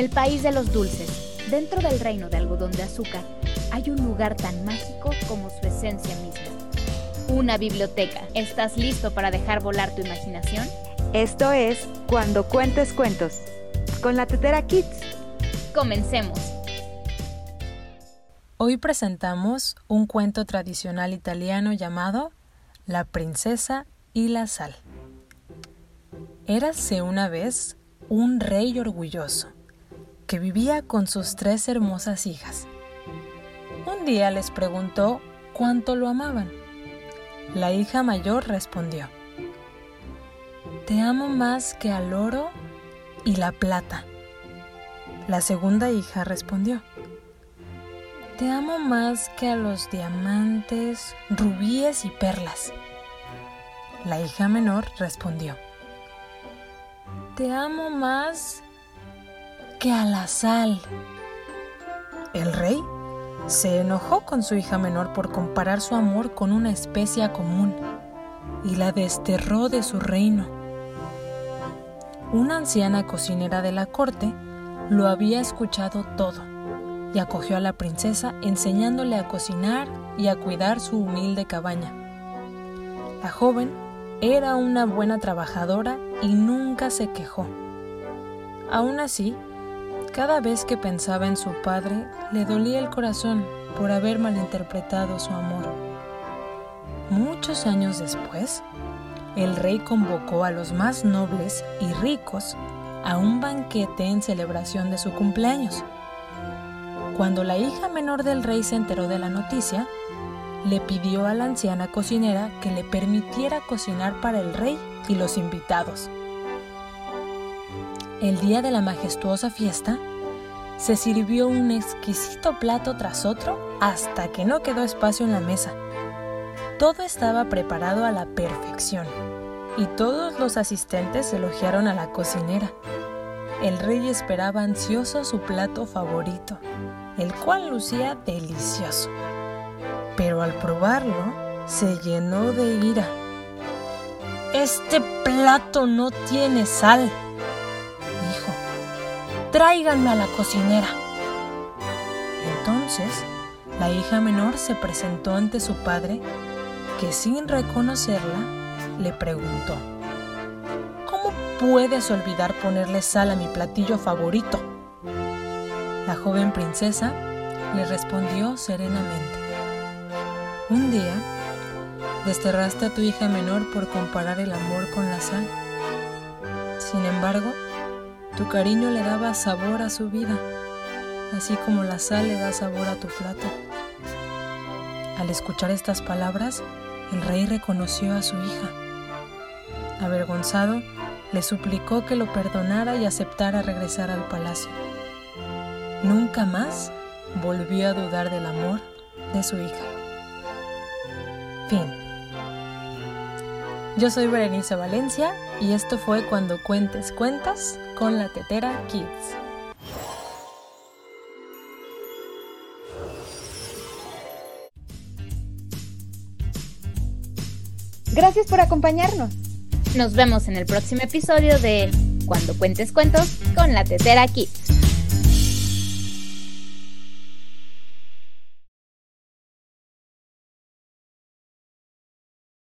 el país de los dulces, dentro del reino de algodón de azúcar, hay un lugar tan mágico como su esencia misma. Una biblioteca. ¿Estás listo para dejar volar tu imaginación? Esto es Cuando Cuentes Cuentos, con la Tetera Kids. Comencemos. Hoy presentamos un cuento tradicional italiano llamado La princesa y la sal. Érase una vez un rey orgulloso que vivía con sus tres hermosas hijas. Un día les preguntó cuánto lo amaban. La hija mayor respondió, Te amo más que al oro y la plata. La segunda hija respondió, Te amo más que a los diamantes, rubíes y perlas. La hija menor respondió, Te amo más que a la sal. El rey se enojó con su hija menor por comparar su amor con una especia común y la desterró de su reino. Una anciana cocinera de la corte lo había escuchado todo y acogió a la princesa enseñándole a cocinar y a cuidar su humilde cabaña. La joven era una buena trabajadora y nunca se quejó. Aún así, cada vez que pensaba en su padre, le dolía el corazón por haber malinterpretado su amor. Muchos años después, el rey convocó a los más nobles y ricos a un banquete en celebración de su cumpleaños. Cuando la hija menor del rey se enteró de la noticia, le pidió a la anciana cocinera que le permitiera cocinar para el rey y los invitados. El día de la majestuosa fiesta, se sirvió un exquisito plato tras otro hasta que no quedó espacio en la mesa. Todo estaba preparado a la perfección y todos los asistentes elogiaron a la cocinera. El rey esperaba ansioso su plato favorito, el cual lucía delicioso. Pero al probarlo, se llenó de ira. Este plato no tiene sal, tráiganme a la cocinera. Entonces, la hija menor se presentó ante su padre, que sin reconocerla, le preguntó, ¿Cómo puedes olvidar ponerle sal a mi platillo favorito? La joven princesa le respondió serenamente, Un día, desterraste a tu hija menor por comparar el amor con la sal. Sin embargo, tu cariño le daba sabor a su vida, así como la sal le da sabor a tu plato. Al escuchar estas palabras, el rey reconoció a su hija. Avergonzado, le suplicó que lo perdonara y aceptara regresar al palacio. Nunca más volvió a dudar del amor de su hija. Fin. Yo soy Berenice Valencia y esto fue Cuando Cuentes Cuentas con la Tetera Kids. Gracias por acompañarnos. Nos vemos en el próximo episodio de Cuando Cuentes Cuentos con la Tetera Kids.